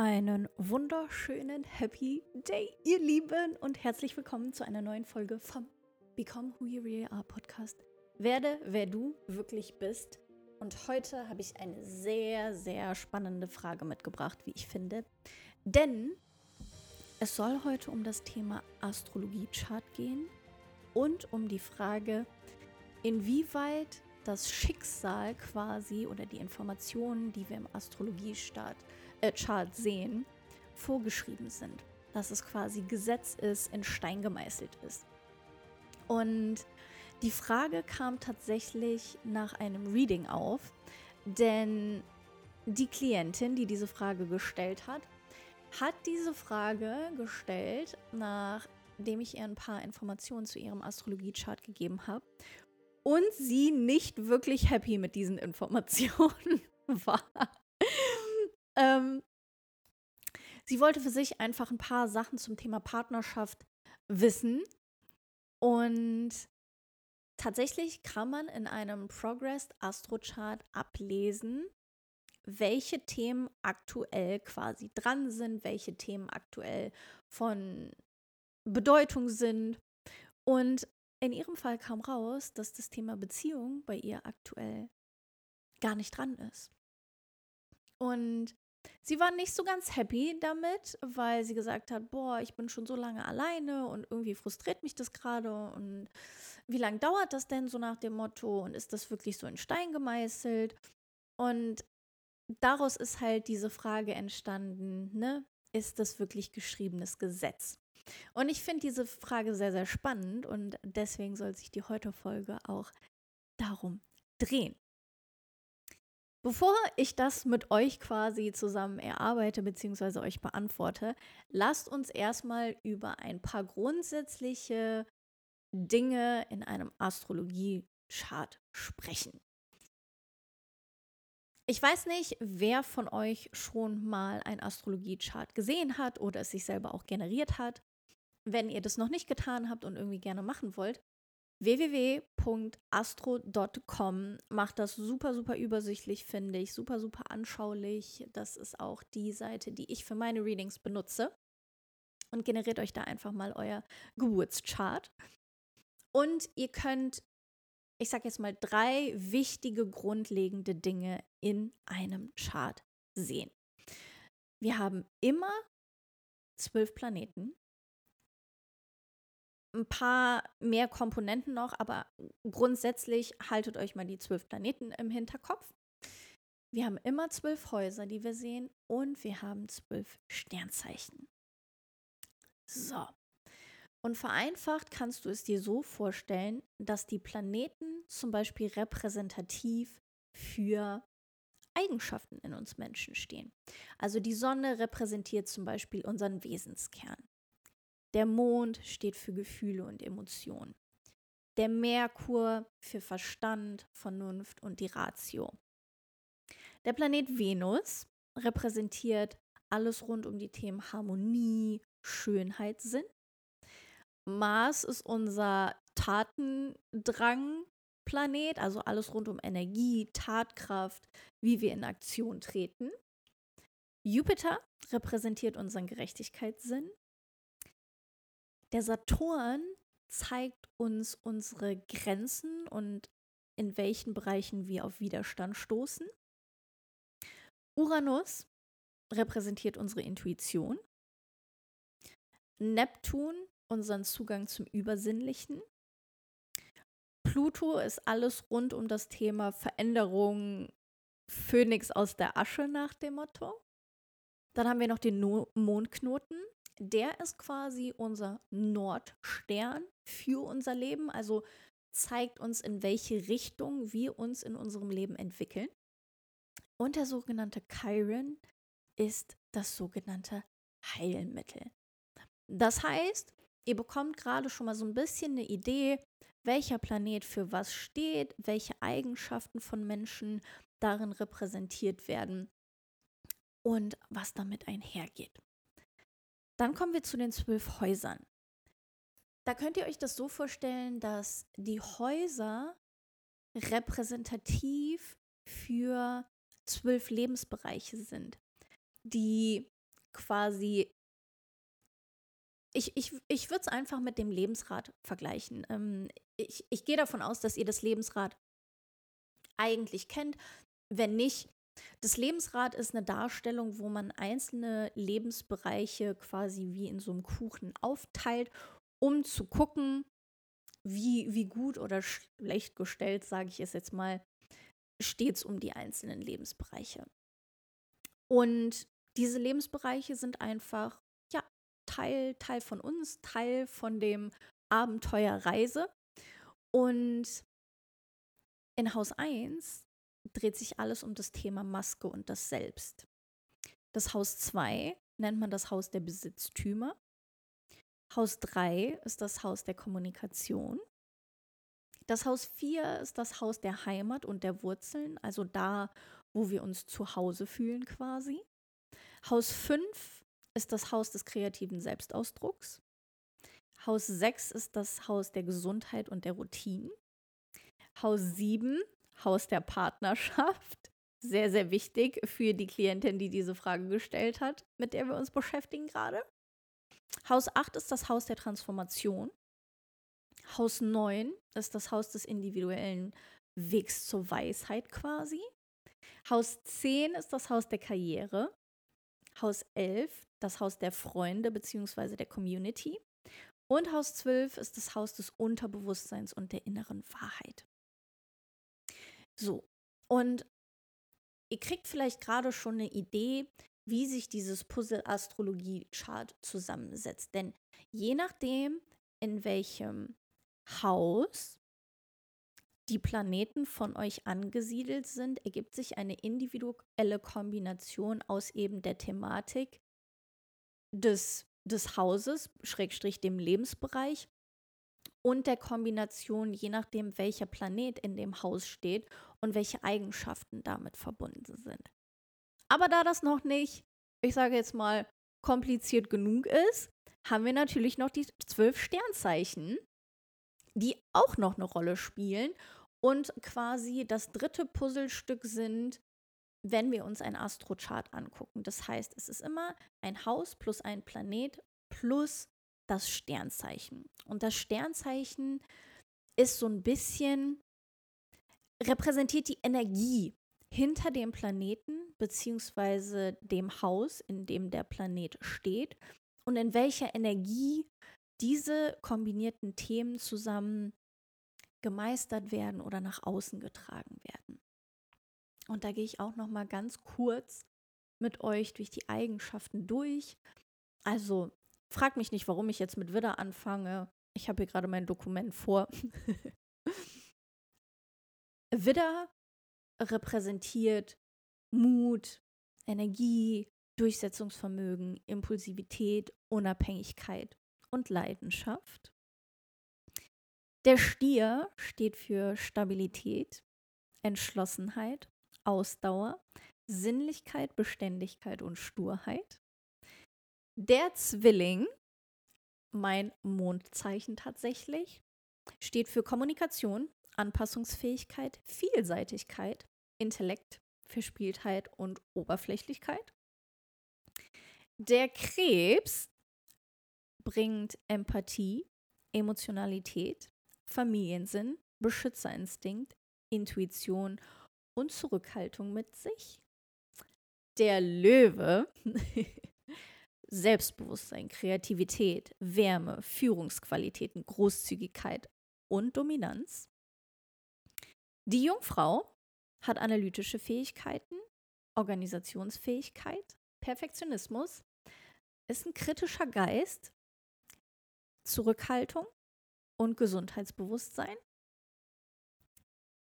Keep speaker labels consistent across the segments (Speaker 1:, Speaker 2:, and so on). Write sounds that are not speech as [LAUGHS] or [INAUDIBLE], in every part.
Speaker 1: Einen wunderschönen Happy Day, ihr Lieben, und herzlich willkommen zu einer neuen Folge vom Become Who You Really Are Podcast. Werde, wer du wirklich bist. Und heute habe ich eine sehr, sehr spannende Frage mitgebracht, wie ich finde. Denn es soll heute um das Thema Astrologie-Chart gehen und um die Frage, inwieweit das Schicksal quasi oder die Informationen, die wir im Astrologie-Chart äh, Chart sehen, vorgeschrieben sind. Dass es quasi Gesetz ist, in Stein gemeißelt ist. Und die Frage kam tatsächlich nach einem Reading auf, denn die Klientin, die diese Frage gestellt hat, hat diese Frage gestellt, nachdem ich ihr ein paar Informationen zu ihrem Astrologie-Chart gegeben habe und sie nicht wirklich happy mit diesen Informationen [LAUGHS] war. Ähm, sie wollte für sich einfach ein paar Sachen zum Thema Partnerschaft wissen. Und tatsächlich kann man in einem Progress Astro Chart ablesen, welche Themen aktuell quasi dran sind, welche Themen aktuell von Bedeutung sind. Und in ihrem Fall kam raus, dass das Thema Beziehung bei ihr aktuell gar nicht dran ist. Und Sie war nicht so ganz happy damit, weil sie gesagt hat, boah, ich bin schon so lange alleine und irgendwie frustriert mich das gerade und wie lange dauert das denn so nach dem Motto und ist das wirklich so in Stein gemeißelt? Und daraus ist halt diese Frage entstanden, ne? Ist das wirklich geschriebenes Gesetz? Und ich finde diese Frage sehr, sehr spannend und deswegen soll sich die heute Folge auch darum drehen. Bevor ich das mit euch quasi zusammen erarbeite bzw. euch beantworte, lasst uns erstmal über ein paar grundsätzliche Dinge in einem Astrologie-Chart sprechen. Ich weiß nicht, wer von euch schon mal ein Astrologie-Chart gesehen hat oder es sich selber auch generiert hat. Wenn ihr das noch nicht getan habt und irgendwie gerne machen wollt, www.astro.com macht das super, super übersichtlich, finde ich, super, super anschaulich. Das ist auch die Seite, die ich für meine Readings benutze. Und generiert euch da einfach mal euer Geburtschart. Und ihr könnt, ich sage jetzt mal, drei wichtige, grundlegende Dinge in einem Chart sehen. Wir haben immer zwölf Planeten ein paar mehr Komponenten noch, aber grundsätzlich haltet euch mal die zwölf Planeten im Hinterkopf. Wir haben immer zwölf Häuser, die wir sehen, und wir haben zwölf Sternzeichen. So. Und vereinfacht kannst du es dir so vorstellen, dass die Planeten zum Beispiel repräsentativ für Eigenschaften in uns Menschen stehen. Also die Sonne repräsentiert zum Beispiel unseren Wesenskern. Der Mond steht für Gefühle und Emotionen. Der Merkur für Verstand, Vernunft und die Ratio. Der Planet Venus repräsentiert alles rund um die Themen Harmonie, Schönheit, Sinn. Mars ist unser Tatendrang-Planet, also alles rund um Energie, Tatkraft, wie wir in Aktion treten. Jupiter repräsentiert unseren Gerechtigkeitssinn. Der Saturn zeigt uns unsere Grenzen und in welchen Bereichen wir auf Widerstand stoßen. Uranus repräsentiert unsere Intuition. Neptun unseren Zugang zum Übersinnlichen. Pluto ist alles rund um das Thema Veränderung, Phönix aus der Asche nach dem Motto. Dann haben wir noch den no Mondknoten, der ist quasi unser Nordstern für unser Leben, also zeigt uns, in welche Richtung wir uns in unserem Leben entwickeln. Und der sogenannte Chiron ist das sogenannte Heilmittel. Das heißt, ihr bekommt gerade schon mal so ein bisschen eine Idee, welcher Planet für was steht, welche Eigenschaften von Menschen darin repräsentiert werden und was damit einhergeht. Dann kommen wir zu den zwölf Häusern. Da könnt ihr euch das so vorstellen, dass die Häuser repräsentativ für zwölf Lebensbereiche sind, die quasi ich, ich, ich würde es einfach mit dem Lebensrad vergleichen. Ähm, ich ich gehe davon aus, dass ihr das Lebensrad eigentlich kennt. Wenn nicht, das Lebensrad ist eine Darstellung, wo man einzelne Lebensbereiche quasi wie in so einem Kuchen aufteilt, um zu gucken, wie, wie gut oder schlecht gestellt, sage ich es jetzt mal, steht es um die einzelnen Lebensbereiche. Und diese Lebensbereiche sind einfach, ja, Teil, Teil von uns, Teil von dem Abenteuer Reise. Und in Haus 1 dreht sich alles um das Thema Maske und das Selbst. Das Haus 2 nennt man das Haus der Besitztümer. Haus 3 ist das Haus der Kommunikation. Das Haus 4 ist das Haus der Heimat und der Wurzeln, also da, wo wir uns zu Hause fühlen quasi. Haus 5 ist das Haus des kreativen Selbstausdrucks. Haus 6 ist das Haus der Gesundheit und der Routinen. Haus 7, Haus der Partnerschaft. Sehr, sehr wichtig für die Klientin, die diese Frage gestellt hat, mit der wir uns beschäftigen gerade. Haus 8 ist das Haus der Transformation. Haus 9 ist das Haus des individuellen Wegs zur Weisheit quasi. Haus 10 ist das Haus der Karriere. Haus 11 das Haus der Freunde bzw. der Community. Und Haus 12 ist das Haus des Unterbewusstseins und der inneren Wahrheit. So, und ihr kriegt vielleicht gerade schon eine Idee, wie sich dieses Puzzle-Astrologie-Chart zusammensetzt. Denn je nachdem, in welchem Haus die Planeten von euch angesiedelt sind, ergibt sich eine individuelle Kombination aus eben der Thematik des, des Hauses, Schrägstrich dem Lebensbereich und der Kombination, je nachdem, welcher Planet in dem Haus steht und welche Eigenschaften damit verbunden sind. Aber da das noch nicht, ich sage jetzt mal, kompliziert genug ist, haben wir natürlich noch die zwölf Sternzeichen, die auch noch eine Rolle spielen und quasi das dritte Puzzlestück sind, wenn wir uns ein Astrochart angucken. Das heißt, es ist immer ein Haus plus ein Planet plus das Sternzeichen. Und das Sternzeichen ist so ein bisschen, repräsentiert die Energie hinter dem Planeten beziehungsweise dem Haus, in dem der Planet steht und in welcher Energie diese kombinierten Themen zusammen gemeistert werden oder nach außen getragen werden. Und da gehe ich auch noch mal ganz kurz mit euch durch die Eigenschaften durch. Also frag mich nicht, warum ich jetzt mit Widder anfange. Ich habe hier gerade mein Dokument vor. [LAUGHS] Widder repräsentiert Mut, Energie, Durchsetzungsvermögen, Impulsivität, Unabhängigkeit und Leidenschaft. Der Stier steht für Stabilität, Entschlossenheit, Ausdauer, Sinnlichkeit, Beständigkeit und Sturheit. Der Zwilling, mein Mondzeichen tatsächlich, steht für Kommunikation, Anpassungsfähigkeit, Vielseitigkeit, Intellekt, Verspieltheit und Oberflächlichkeit. Der Krebs bringt Empathie, Emotionalität, Familiensinn, Beschützerinstinkt, Intuition und Zurückhaltung mit sich. Der Löwe, [LAUGHS] Selbstbewusstsein, Kreativität, Wärme, Führungsqualitäten, Großzügigkeit und Dominanz. Die Jungfrau hat analytische Fähigkeiten, Organisationsfähigkeit, Perfektionismus, ist ein kritischer Geist, Zurückhaltung und Gesundheitsbewusstsein.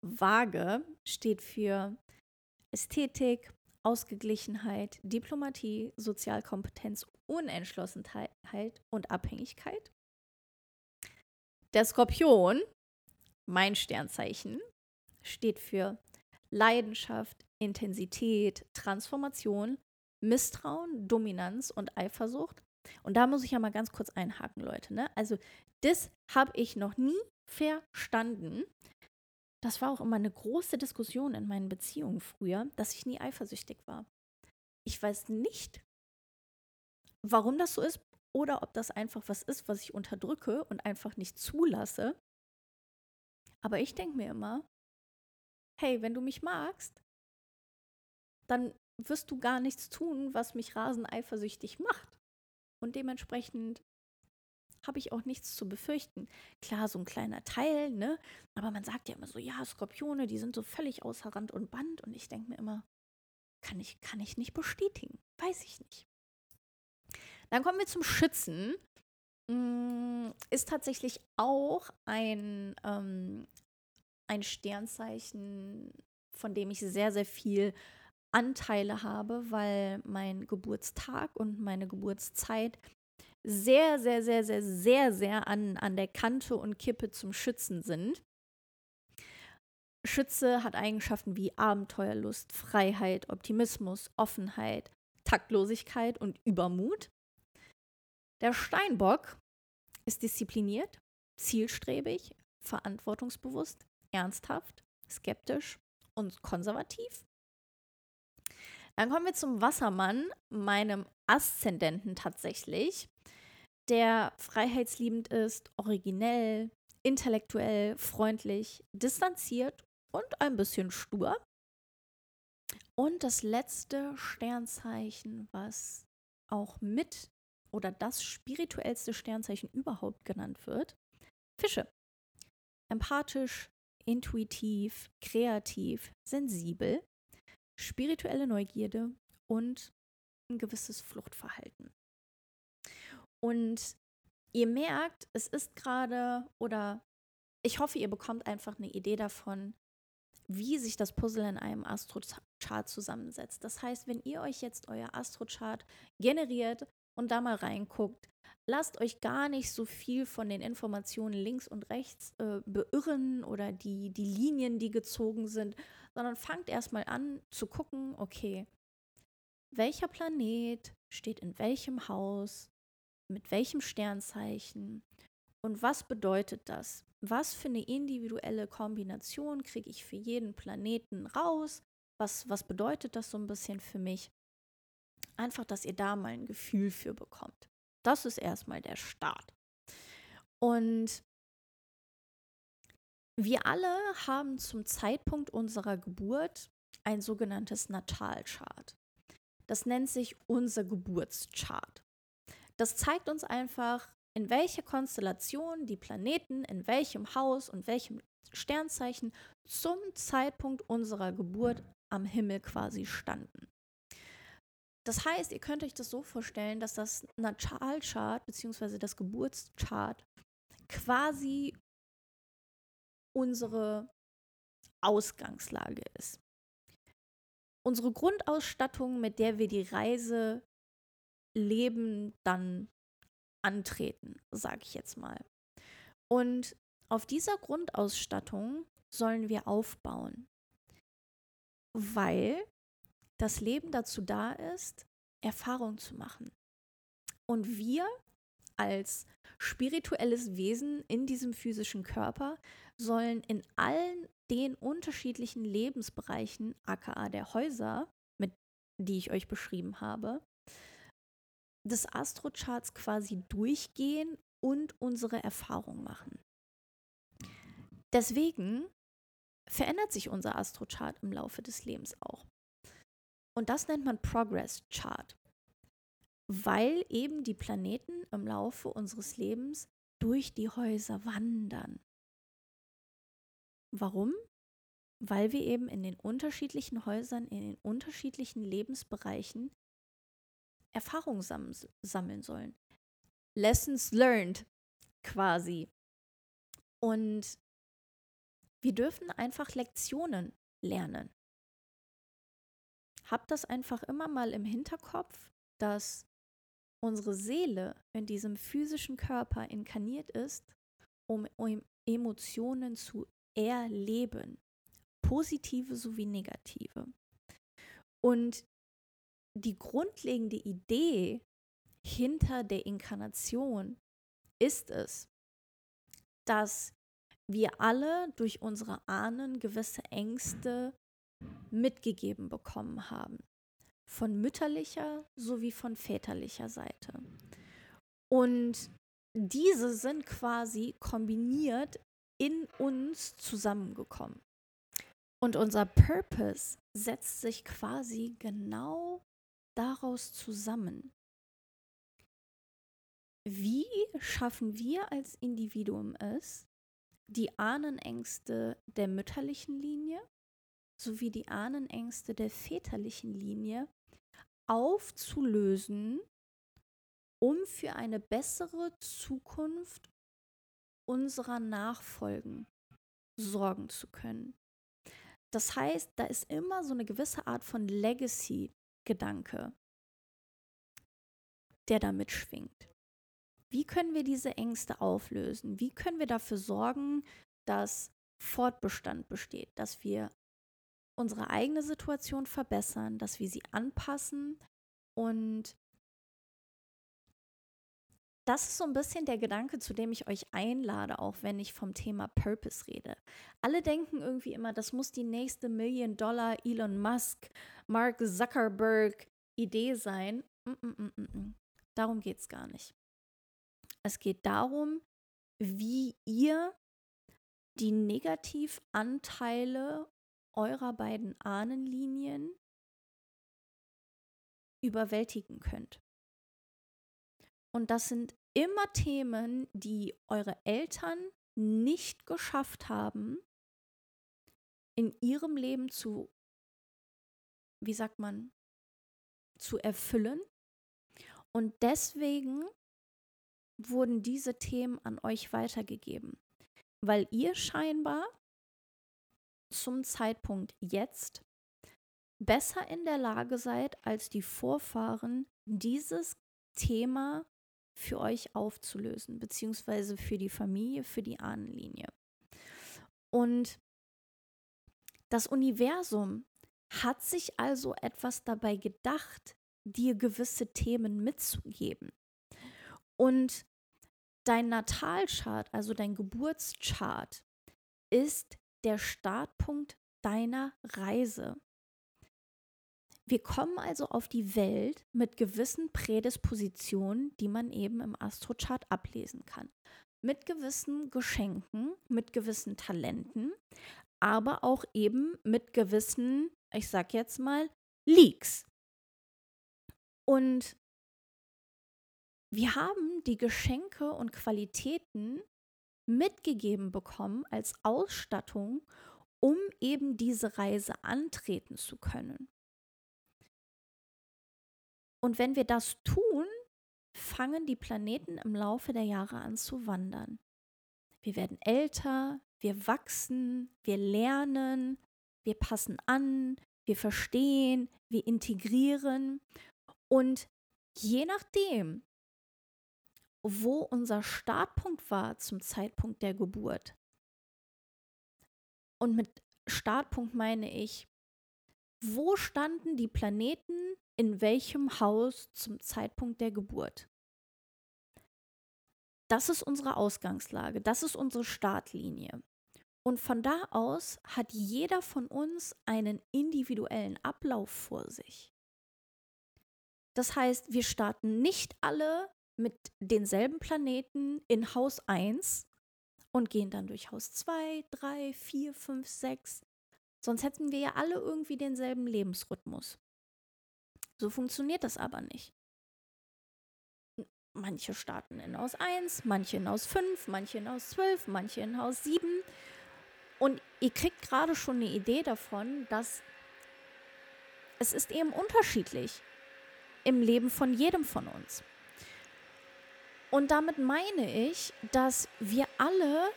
Speaker 1: Waage steht für Ästhetik, Ausgeglichenheit, Diplomatie, Sozialkompetenz, Unentschlossenheit und Abhängigkeit. Der Skorpion, mein Sternzeichen, steht für Leidenschaft, Intensität, Transformation, Misstrauen, Dominanz und Eifersucht. Und da muss ich ja mal ganz kurz einhaken, Leute. Ne? Also, das habe ich noch nie verstanden. Das war auch immer eine große Diskussion in meinen Beziehungen früher, dass ich nie eifersüchtig war. Ich weiß nicht, warum das so ist oder ob das einfach was ist, was ich unterdrücke und einfach nicht zulasse. Aber ich denke mir immer, hey, wenn du mich magst, dann wirst du gar nichts tun, was mich rasend eifersüchtig macht. Und dementsprechend habe ich auch nichts zu befürchten. Klar, so ein kleiner Teil, ne? Aber man sagt ja immer so, ja, Skorpione, die sind so völlig außer Rand und Band. Und ich denke mir immer, kann ich, kann ich nicht bestätigen. Weiß ich nicht. Dann kommen wir zum Schützen. Mm, ist tatsächlich auch ein, ähm, ein Sternzeichen, von dem ich sehr, sehr viel Anteile habe, weil mein Geburtstag und meine Geburtszeit sehr, sehr, sehr, sehr, sehr, sehr an, an der Kante und Kippe zum Schützen sind. Schütze hat Eigenschaften wie Abenteuerlust, Freiheit, Optimismus, Offenheit, Taktlosigkeit und Übermut. Der Steinbock ist diszipliniert, zielstrebig, verantwortungsbewusst, ernsthaft, skeptisch und konservativ. Dann kommen wir zum Wassermann, meinem Aszendenten tatsächlich, der freiheitsliebend ist, originell, intellektuell, freundlich, distanziert und ein bisschen stur. Und das letzte Sternzeichen, was auch mit oder das spirituellste Sternzeichen überhaupt genannt wird, Fische. Empathisch, intuitiv, kreativ, sensibel, spirituelle Neugierde und ein gewisses Fluchtverhalten. Und ihr merkt, es ist gerade oder ich hoffe, ihr bekommt einfach eine Idee davon, wie sich das Puzzle in einem Astrochart zusammensetzt. Das heißt, wenn ihr euch jetzt euer Astrochart generiert und da mal reinguckt, lasst euch gar nicht so viel von den Informationen links und rechts äh, beirren oder die, die Linien, die gezogen sind, sondern fangt erstmal an zu gucken, okay, welcher Planet steht in welchem Haus, mit welchem Sternzeichen und was bedeutet das? Was für eine individuelle Kombination kriege ich für jeden Planeten raus? Was, was bedeutet das so ein bisschen für mich? Einfach, dass ihr da mal ein Gefühl für bekommt. Das ist erstmal der Start. Und wir alle haben zum Zeitpunkt unserer Geburt ein sogenanntes Natalchart. Das nennt sich unser Geburtschart. Das zeigt uns einfach, in welcher Konstellation die Planeten, in welchem Haus und welchem Sternzeichen zum Zeitpunkt unserer Geburt am Himmel quasi standen. Das heißt, ihr könnt euch das so vorstellen, dass das Natalchart bzw. das Geburtschart quasi unsere Ausgangslage ist. Unsere Grundausstattung, mit der wir die Reise Leben dann antreten, sage ich jetzt mal. Und auf dieser Grundausstattung sollen wir aufbauen, weil das Leben dazu da ist, Erfahrung zu machen. Und wir als spirituelles Wesen in diesem physischen Körper sollen in allen den unterschiedlichen Lebensbereichen, aka der Häuser, mit die ich euch beschrieben habe, des Astrocharts quasi durchgehen und unsere Erfahrung machen. Deswegen verändert sich unser Astrochart im Laufe des Lebens auch. Und das nennt man Progress Chart, weil eben die Planeten im Laufe unseres Lebens durch die Häuser wandern. Warum? Weil wir eben in den unterschiedlichen Häusern, in den unterschiedlichen Lebensbereichen Erfahrung sam sammeln sollen. Lessons learned quasi. Und wir dürfen einfach Lektionen lernen. Habt das einfach immer mal im Hinterkopf, dass unsere Seele in diesem physischen Körper inkarniert ist, um, Emotionen zu erleben, positive sowie negative. Und die grundlegende Idee hinter der Inkarnation ist es, dass wir alle durch unsere Ahnen gewisse Ängste mitgegeben bekommen haben. von mütterlicher sowie von väterlicher Seite. Und diese sind quasi kombiniert in uns zusammengekommen. Und unser Purpose setzt sich quasi genau daraus zusammen. Wie schaffen wir als Individuum es, die Ahnenängste der mütterlichen Linie sowie die Ahnenängste der väterlichen Linie aufzulösen, um für eine bessere Zukunft unserer Nachfolgen sorgen zu können. Das heißt, da ist immer so eine gewisse Art von Legacy-Gedanke, der da mitschwingt. Wie können wir diese Ängste auflösen? Wie können wir dafür sorgen, dass Fortbestand besteht, dass wir unsere eigene Situation verbessern, dass wir sie anpassen und das ist so ein bisschen der Gedanke, zu dem ich euch einlade, auch wenn ich vom Thema Purpose rede. Alle denken irgendwie immer, das muss die nächste Million Dollar Elon Musk, Mark Zuckerberg Idee sein. Mm -mm -mm. Darum geht es gar nicht. Es geht darum, wie ihr die Negativanteile eurer beiden Ahnenlinien überwältigen könnt. Und das sind immer Themen, die eure Eltern nicht geschafft haben, in ihrem Leben zu, wie sagt man, zu erfüllen. Und deswegen wurden diese Themen an euch weitergegeben, weil ihr scheinbar zum Zeitpunkt jetzt besser in der Lage seid als die Vorfahren, dieses Thema für euch aufzulösen, beziehungsweise für die Familie, für die Ahnenlinie. Und das Universum hat sich also etwas dabei gedacht, dir gewisse Themen mitzugeben. Und dein Natalchart, also dein Geburtschart, ist der Startpunkt deiner Reise. Wir kommen also auf die Welt mit gewissen Prädispositionen, die man eben im Astrochart ablesen kann. Mit gewissen Geschenken, mit gewissen Talenten, aber auch eben mit gewissen, ich sag jetzt mal, Leaks. Und wir haben die Geschenke und Qualitäten mitgegeben bekommen als Ausstattung, um eben diese Reise antreten zu können. Und wenn wir das tun, fangen die Planeten im Laufe der Jahre an zu wandern. Wir werden älter, wir wachsen, wir lernen, wir passen an, wir verstehen, wir integrieren. Und je nachdem, wo unser Startpunkt war zum Zeitpunkt der Geburt, und mit Startpunkt meine ich, wo standen die Planeten in welchem Haus zum Zeitpunkt der Geburt. Das ist unsere Ausgangslage, das ist unsere Startlinie. Und von da aus hat jeder von uns einen individuellen Ablauf vor sich. Das heißt, wir starten nicht alle mit denselben Planeten in Haus 1 und gehen dann durch Haus 2, 3, 4, 5, 6. Sonst hätten wir ja alle irgendwie denselben Lebensrhythmus. So funktioniert das aber nicht. Manche starten in Haus 1, manche in Haus 5, manche in Haus 12, manche in Haus 7. Und ihr kriegt gerade schon eine Idee davon, dass es ist eben unterschiedlich im Leben von jedem von uns. Und damit meine ich, dass wir alle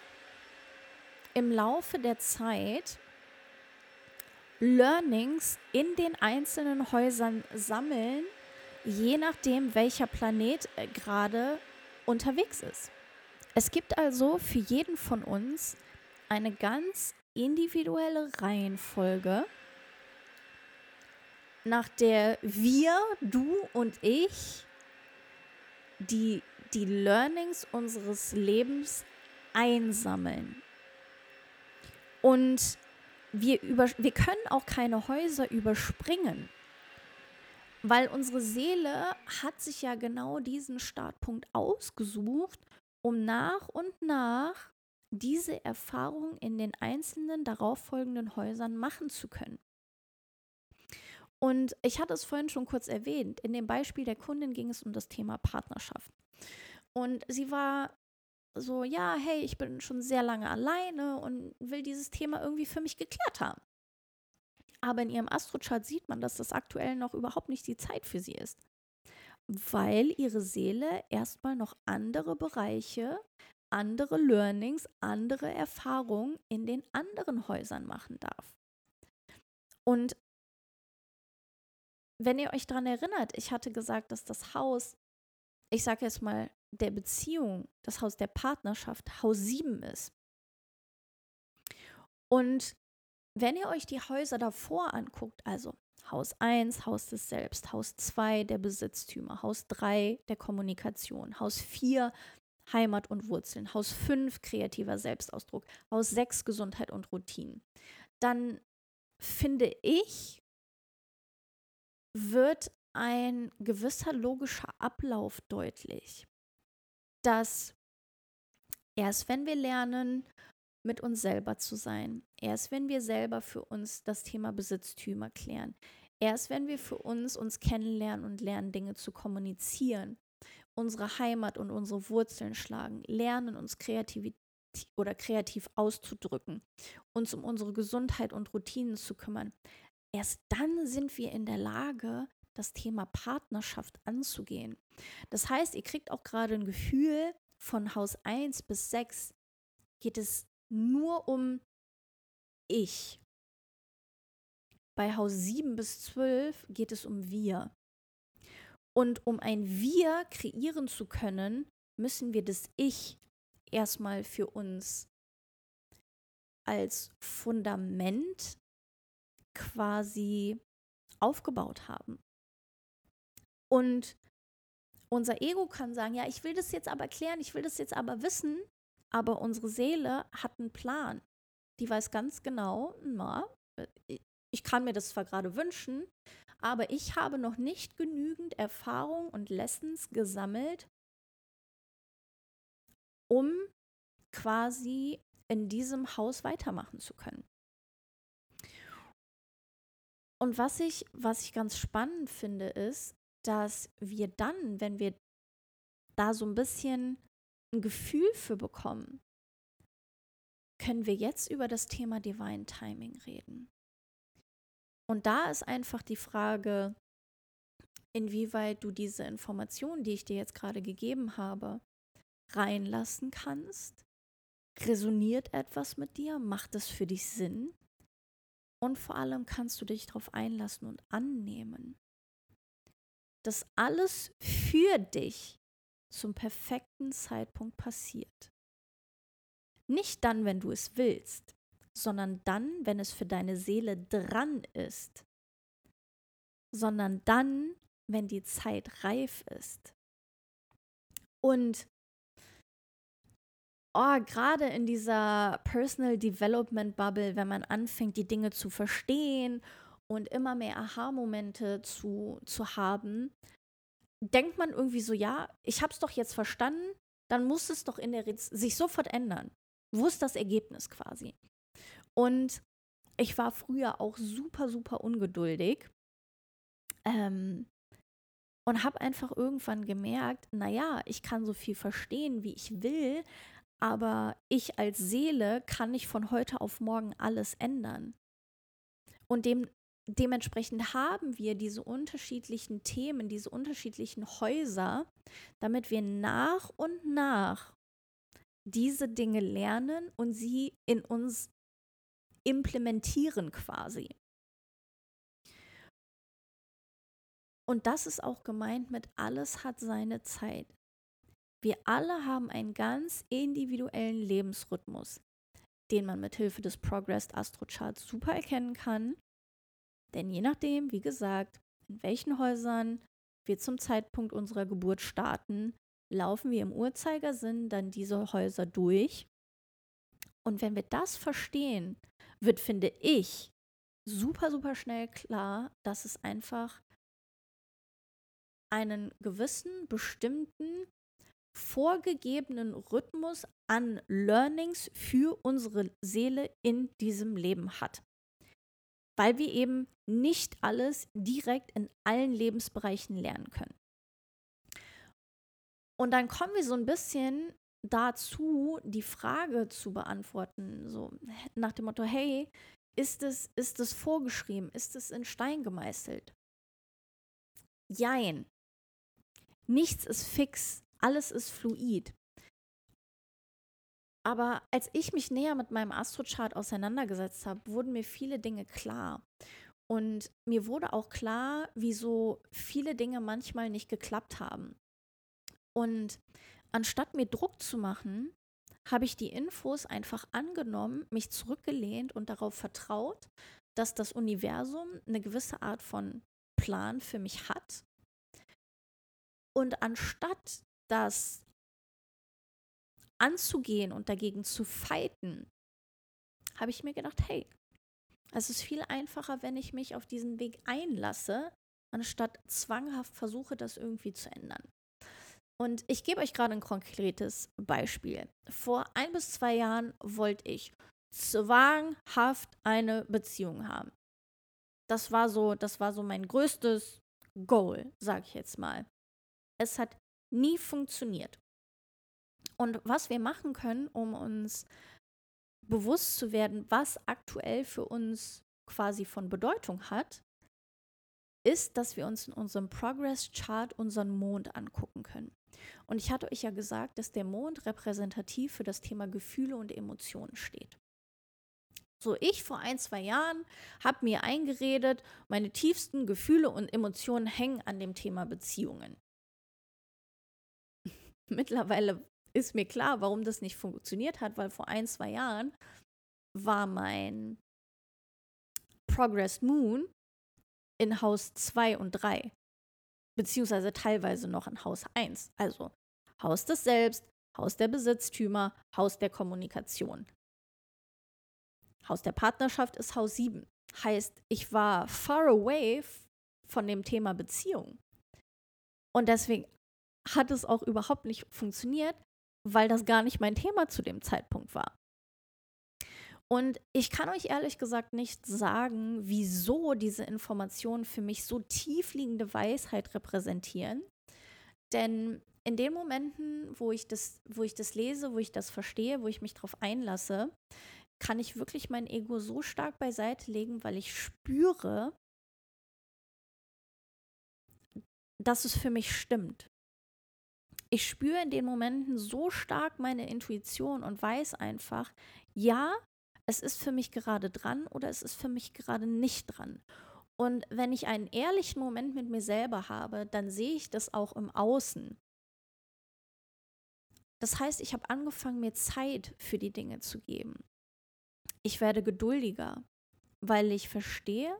Speaker 1: im Laufe der Zeit Learnings in den einzelnen Häusern sammeln, je nachdem, welcher Planet äh, gerade unterwegs ist. Es gibt also für jeden von uns eine ganz individuelle Reihenfolge, nach der wir, du und ich die, die Learnings unseres Lebens einsammeln. Und wir, über, wir können auch keine Häuser überspringen. Weil unsere Seele hat sich ja genau diesen Startpunkt ausgesucht, um nach und nach diese Erfahrung in den einzelnen darauffolgenden Häusern machen zu können. Und ich hatte es vorhin schon kurz erwähnt, in dem Beispiel der Kundin ging es um das Thema Partnerschaft. Und sie war so, ja, hey, ich bin schon sehr lange alleine und will dieses Thema irgendwie für mich geklärt haben. Aber in ihrem Astrochart sieht man, dass das aktuell noch überhaupt nicht die Zeit für sie ist, weil ihre Seele erstmal noch andere Bereiche, andere Learnings, andere Erfahrungen in den anderen Häusern machen darf. Und wenn ihr euch daran erinnert, ich hatte gesagt, dass das Haus, ich sage jetzt mal, der Beziehung, das Haus der Partnerschaft, Haus 7 ist. Und wenn ihr euch die Häuser davor anguckt, also Haus 1, Haus des Selbst, Haus 2, der Besitztümer, Haus 3, der Kommunikation, Haus 4, Heimat und Wurzeln, Haus 5, kreativer Selbstausdruck, Haus 6, Gesundheit und Routinen, dann finde ich, wird ein gewisser logischer Ablauf deutlich, dass erst wenn wir lernen, mit uns selber zu sein, erst wenn wir selber für uns das Thema Besitztümer klären, erst wenn wir für uns uns kennenlernen und lernen, Dinge zu kommunizieren, unsere Heimat und unsere Wurzeln schlagen, lernen uns kreativ oder kreativ auszudrücken, uns um unsere Gesundheit und Routinen zu kümmern, erst dann sind wir in der Lage, das Thema Partnerschaft anzugehen. Das heißt, ihr kriegt auch gerade ein Gefühl von Haus 1 bis 6 geht es nur um ich. Bei Haus 7 bis 12 geht es um wir. Und um ein Wir kreieren zu können, müssen wir das Ich erstmal für uns als Fundament quasi aufgebaut haben. Und unser Ego kann sagen, ja, ich will das jetzt aber klären, ich will das jetzt aber wissen, aber unsere Seele hat einen Plan. Die weiß ganz genau, na, ich kann mir das zwar gerade wünschen, aber ich habe noch nicht genügend Erfahrung und Lessons gesammelt, um quasi in diesem Haus weitermachen zu können. Und was ich, was ich ganz spannend finde, ist, dass wir dann, wenn wir da so ein bisschen ein Gefühl für bekommen, können wir jetzt über das Thema Divine Timing reden. Und da ist einfach die Frage, inwieweit du diese Informationen, die ich dir jetzt gerade gegeben habe, reinlassen kannst. Resoniert etwas mit dir? Macht es für dich Sinn? Und vor allem kannst du dich darauf einlassen und annehmen, dass alles für dich zum perfekten Zeitpunkt passiert. Nicht dann, wenn du es willst, sondern dann, wenn es für deine Seele dran ist, sondern dann, wenn die Zeit reif ist. Und oh, gerade in dieser Personal Development Bubble, wenn man anfängt, die Dinge zu verstehen und immer mehr Aha-Momente zu, zu haben, denkt man irgendwie so, ja, ich habe es doch jetzt verstanden, dann muss es doch in der Rätsel sich sofort ändern. Wo ist das Ergebnis quasi? Und ich war früher auch super, super ungeduldig ähm, und habe einfach irgendwann gemerkt, naja, ich kann so viel verstehen, wie ich will, aber ich als Seele kann nicht von heute auf morgen alles ändern. Und dem, dementsprechend haben wir diese unterschiedlichen Themen, diese unterschiedlichen Häuser, damit wir nach und nach diese Dinge lernen und sie in uns implementieren quasi. Und das ist auch gemeint mit alles hat seine Zeit. Wir alle haben einen ganz individuellen Lebensrhythmus, den man mit Hilfe des Progressed Astro Charts super erkennen kann denn je nachdem, wie gesagt, in welchen Häusern wir zum Zeitpunkt unserer Geburt starten, laufen wir im Uhrzeigersinn dann diese Häuser durch. Und wenn wir das verstehen, wird, finde ich, super, super schnell klar, dass es einfach einen gewissen, bestimmten, vorgegebenen Rhythmus an Learnings für unsere Seele in diesem Leben hat. Weil wir eben nicht alles direkt in allen Lebensbereichen lernen können. Und dann kommen wir so ein bisschen dazu, die Frage zu beantworten, so nach dem Motto, hey, ist es, ist es vorgeschrieben? Ist es in Stein gemeißelt? Jein. Nichts ist fix, alles ist fluid. Aber als ich mich näher mit meinem Astrochart auseinandergesetzt habe, wurden mir viele Dinge klar. Und mir wurde auch klar, wieso viele Dinge manchmal nicht geklappt haben. Und anstatt mir Druck zu machen, habe ich die Infos einfach angenommen, mich zurückgelehnt und darauf vertraut, dass das Universum eine gewisse Art von Plan für mich hat. Und anstatt das anzugehen und dagegen zu fighten, habe ich mir gedacht, hey, es ist viel einfacher, wenn ich mich auf diesen Weg einlasse, anstatt zwanghaft versuche, das irgendwie zu ändern. Und ich gebe euch gerade ein konkretes Beispiel. Vor ein bis zwei Jahren wollte ich zwanghaft eine Beziehung haben. Das war so, das war so mein größtes Goal, sage ich jetzt mal. Es hat nie funktioniert. Und was wir machen können, um uns bewusst zu werden, was aktuell für uns quasi von Bedeutung hat, ist, dass wir uns in unserem Progress Chart unseren Mond angucken können. Und ich hatte euch ja gesagt, dass der Mond repräsentativ für das Thema Gefühle und Emotionen steht. So, ich vor ein, zwei Jahren habe mir eingeredet, meine tiefsten Gefühle und Emotionen hängen an dem Thema Beziehungen. [LAUGHS] Mittlerweile ist mir klar, warum das nicht funktioniert hat, weil vor ein, zwei Jahren war mein Progress Moon in Haus 2 und 3 beziehungsweise teilweise noch in Haus 1. Also Haus des Selbst, Haus der Besitztümer, Haus der Kommunikation. Haus der Partnerschaft ist Haus 7. Heißt, ich war far away von dem Thema Beziehung. Und deswegen hat es auch überhaupt nicht funktioniert, weil das gar nicht mein Thema zu dem Zeitpunkt war. Und ich kann euch ehrlich gesagt nicht sagen, wieso diese Informationen für mich so tiefliegende Weisheit repräsentieren. Denn in den Momenten, wo ich das, wo ich das lese, wo ich das verstehe, wo ich mich darauf einlasse, kann ich wirklich mein Ego so stark beiseite legen, weil ich spüre, dass es für mich stimmt. Ich spüre in den Momenten so stark meine Intuition und weiß einfach, ja, es ist für mich gerade dran oder es ist für mich gerade nicht dran. Und wenn ich einen ehrlichen Moment mit mir selber habe, dann sehe ich das auch im Außen. Das heißt, ich habe angefangen, mir Zeit für die Dinge zu geben. Ich werde geduldiger, weil ich verstehe,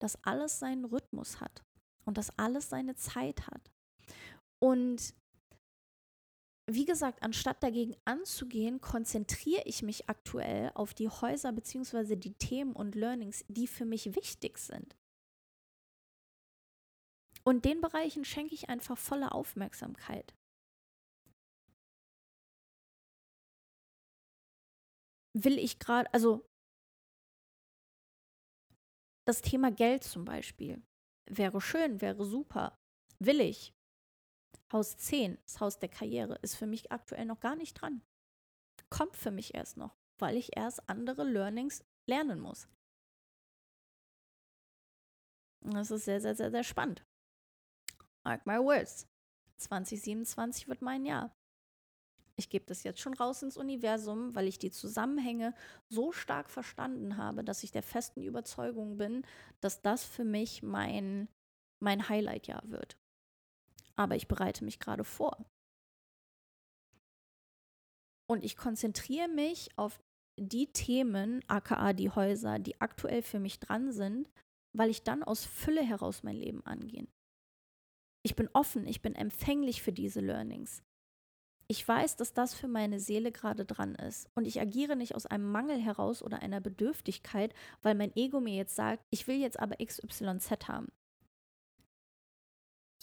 Speaker 1: dass alles seinen Rhythmus hat und dass alles seine Zeit hat. Und wie gesagt, anstatt dagegen anzugehen, konzentriere ich mich aktuell auf die Häuser bzw. die Themen und Learnings, die für mich wichtig sind. Und den Bereichen schenke ich einfach volle Aufmerksamkeit. Will ich gerade, also das Thema Geld zum Beispiel, wäre schön, wäre super, will ich. Haus 10, das Haus der Karriere, ist für mich aktuell noch gar nicht dran. Kommt für mich erst noch, weil ich erst andere Learnings lernen muss. Das ist sehr, sehr, sehr, sehr spannend. Mark my words. 2027 wird mein Jahr. Ich gebe das jetzt schon raus ins Universum, weil ich die Zusammenhänge so stark verstanden habe, dass ich der festen Überzeugung bin, dass das für mich mein, mein Highlight-Jahr wird aber ich bereite mich gerade vor. Und ich konzentriere mich auf die Themen, aka die Häuser, die aktuell für mich dran sind, weil ich dann aus Fülle heraus mein Leben angehe. Ich bin offen, ich bin empfänglich für diese Learnings. Ich weiß, dass das für meine Seele gerade dran ist. Und ich agiere nicht aus einem Mangel heraus oder einer Bedürftigkeit, weil mein Ego mir jetzt sagt, ich will jetzt aber XYZ haben.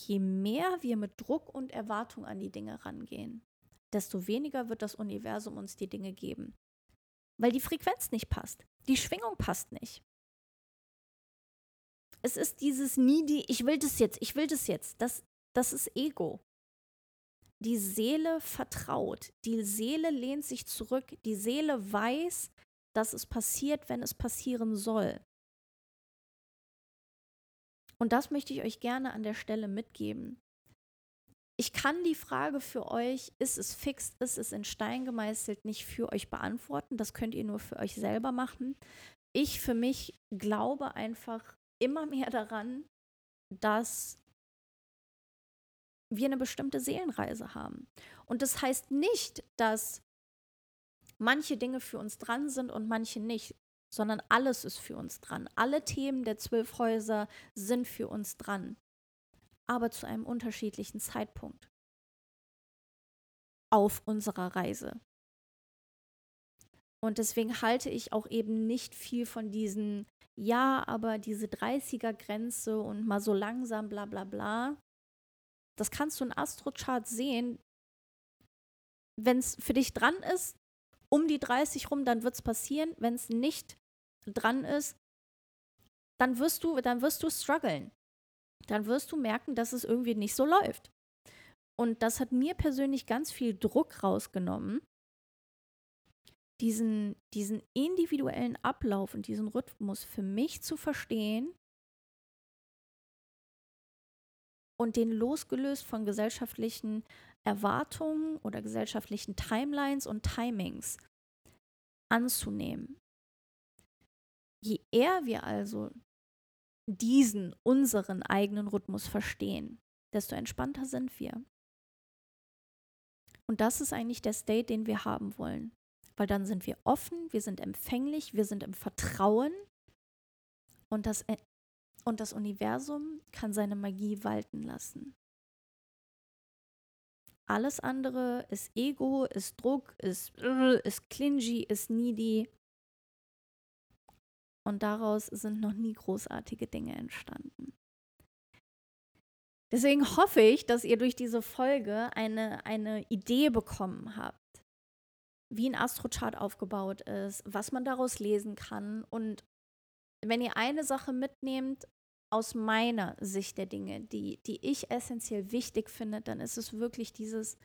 Speaker 1: Je mehr wir mit Druck und Erwartung an die Dinge rangehen, desto weniger wird das Universum uns die Dinge geben. Weil die Frequenz nicht passt. Die Schwingung passt nicht. Es ist dieses Needy, ich will das jetzt, ich will das jetzt. Das, das ist Ego. Die Seele vertraut. Die Seele lehnt sich zurück. Die Seele weiß, dass es passiert, wenn es passieren soll. Und das möchte ich euch gerne an der Stelle mitgeben. Ich kann die Frage für euch, ist es fix, ist es in Stein gemeißelt, nicht für euch beantworten. Das könnt ihr nur für euch selber machen. Ich für mich glaube einfach immer mehr daran, dass wir eine bestimmte Seelenreise haben. Und das heißt nicht, dass manche Dinge für uns dran sind und manche nicht, sondern alles ist für uns dran. Alle Themen der zwölf Häuser sind für uns dran aber zu einem unterschiedlichen Zeitpunkt auf unserer Reise. Und deswegen halte ich auch eben nicht viel von diesen, ja, aber diese 30er-Grenze und mal so langsam, bla bla bla. Das kannst du in Astrochart sehen. Wenn es für dich dran ist, um die 30 rum, dann wird es passieren. Wenn es nicht dran ist, dann wirst du, dann wirst du strugglen dann wirst du merken, dass es irgendwie nicht so läuft. Und das hat mir persönlich ganz viel Druck rausgenommen, diesen, diesen individuellen Ablauf und diesen Rhythmus für mich zu verstehen und den losgelöst von gesellschaftlichen Erwartungen oder gesellschaftlichen Timelines und Timings anzunehmen. Je eher wir also diesen, unseren eigenen Rhythmus verstehen, desto entspannter sind wir. Und das ist eigentlich der State, den wir haben wollen. Weil dann sind wir offen, wir sind empfänglich, wir sind im Vertrauen und das, äh, und das Universum kann seine Magie walten lassen. Alles andere ist Ego, ist Druck, ist, ist clingy, ist needy. Und daraus sind noch nie großartige Dinge entstanden. Deswegen hoffe ich, dass ihr durch diese Folge eine, eine Idee bekommen habt, wie ein Astrochart aufgebaut ist, was man daraus lesen kann. Und wenn ihr eine Sache mitnehmt aus meiner Sicht der Dinge, die, die ich essentiell wichtig finde, dann ist es wirklich dieses,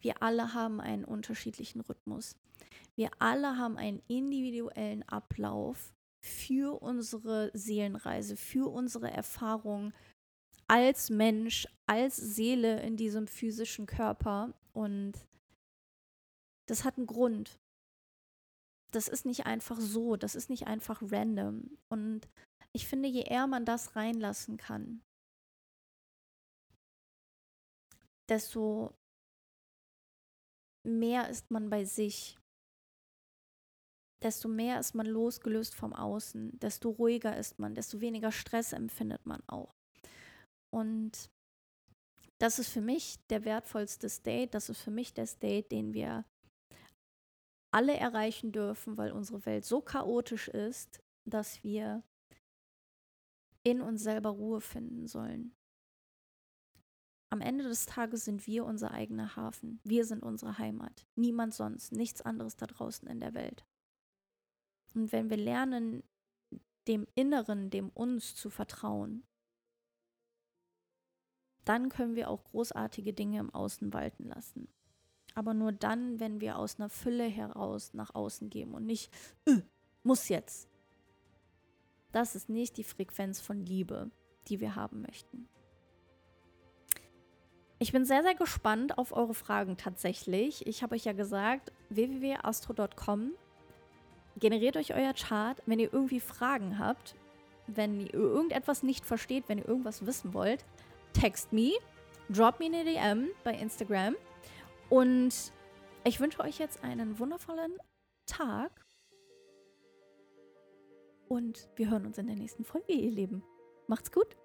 Speaker 1: wir alle haben einen unterschiedlichen Rhythmus. Wir alle haben einen individuellen Ablauf für unsere Seelenreise, für unsere Erfahrung als Mensch, als Seele in diesem physischen Körper. Und das hat einen Grund. Das ist nicht einfach so, das ist nicht einfach random. Und ich finde, je eher man das reinlassen kann, desto mehr ist man bei sich desto mehr ist man losgelöst vom Außen, desto ruhiger ist man, desto weniger Stress empfindet man auch. Und das ist für mich der wertvollste State, das ist für mich der State, den wir alle erreichen dürfen, weil unsere Welt so chaotisch ist, dass wir in uns selber Ruhe finden sollen. Am Ende des Tages sind wir unser eigener Hafen. Wir sind unsere Heimat. Niemand sonst, nichts anderes da draußen in der Welt. Und wenn wir lernen, dem Inneren, dem uns zu vertrauen, dann können wir auch großartige Dinge im Außen walten lassen. Aber nur dann, wenn wir aus einer Fülle heraus nach außen gehen und nicht, äh, muss jetzt. Das ist nicht die Frequenz von Liebe, die wir haben möchten. Ich bin sehr, sehr gespannt auf eure Fragen tatsächlich. Ich habe euch ja gesagt, www.astro.com generiert euch euer Chart. Wenn ihr irgendwie Fragen habt, wenn ihr irgendetwas nicht versteht, wenn ihr irgendwas wissen wollt, text me, drop me eine DM bei Instagram. Und ich wünsche euch jetzt einen wundervollen Tag. Und wir hören uns in der nächsten Folge, ihr Lieben. Macht's gut.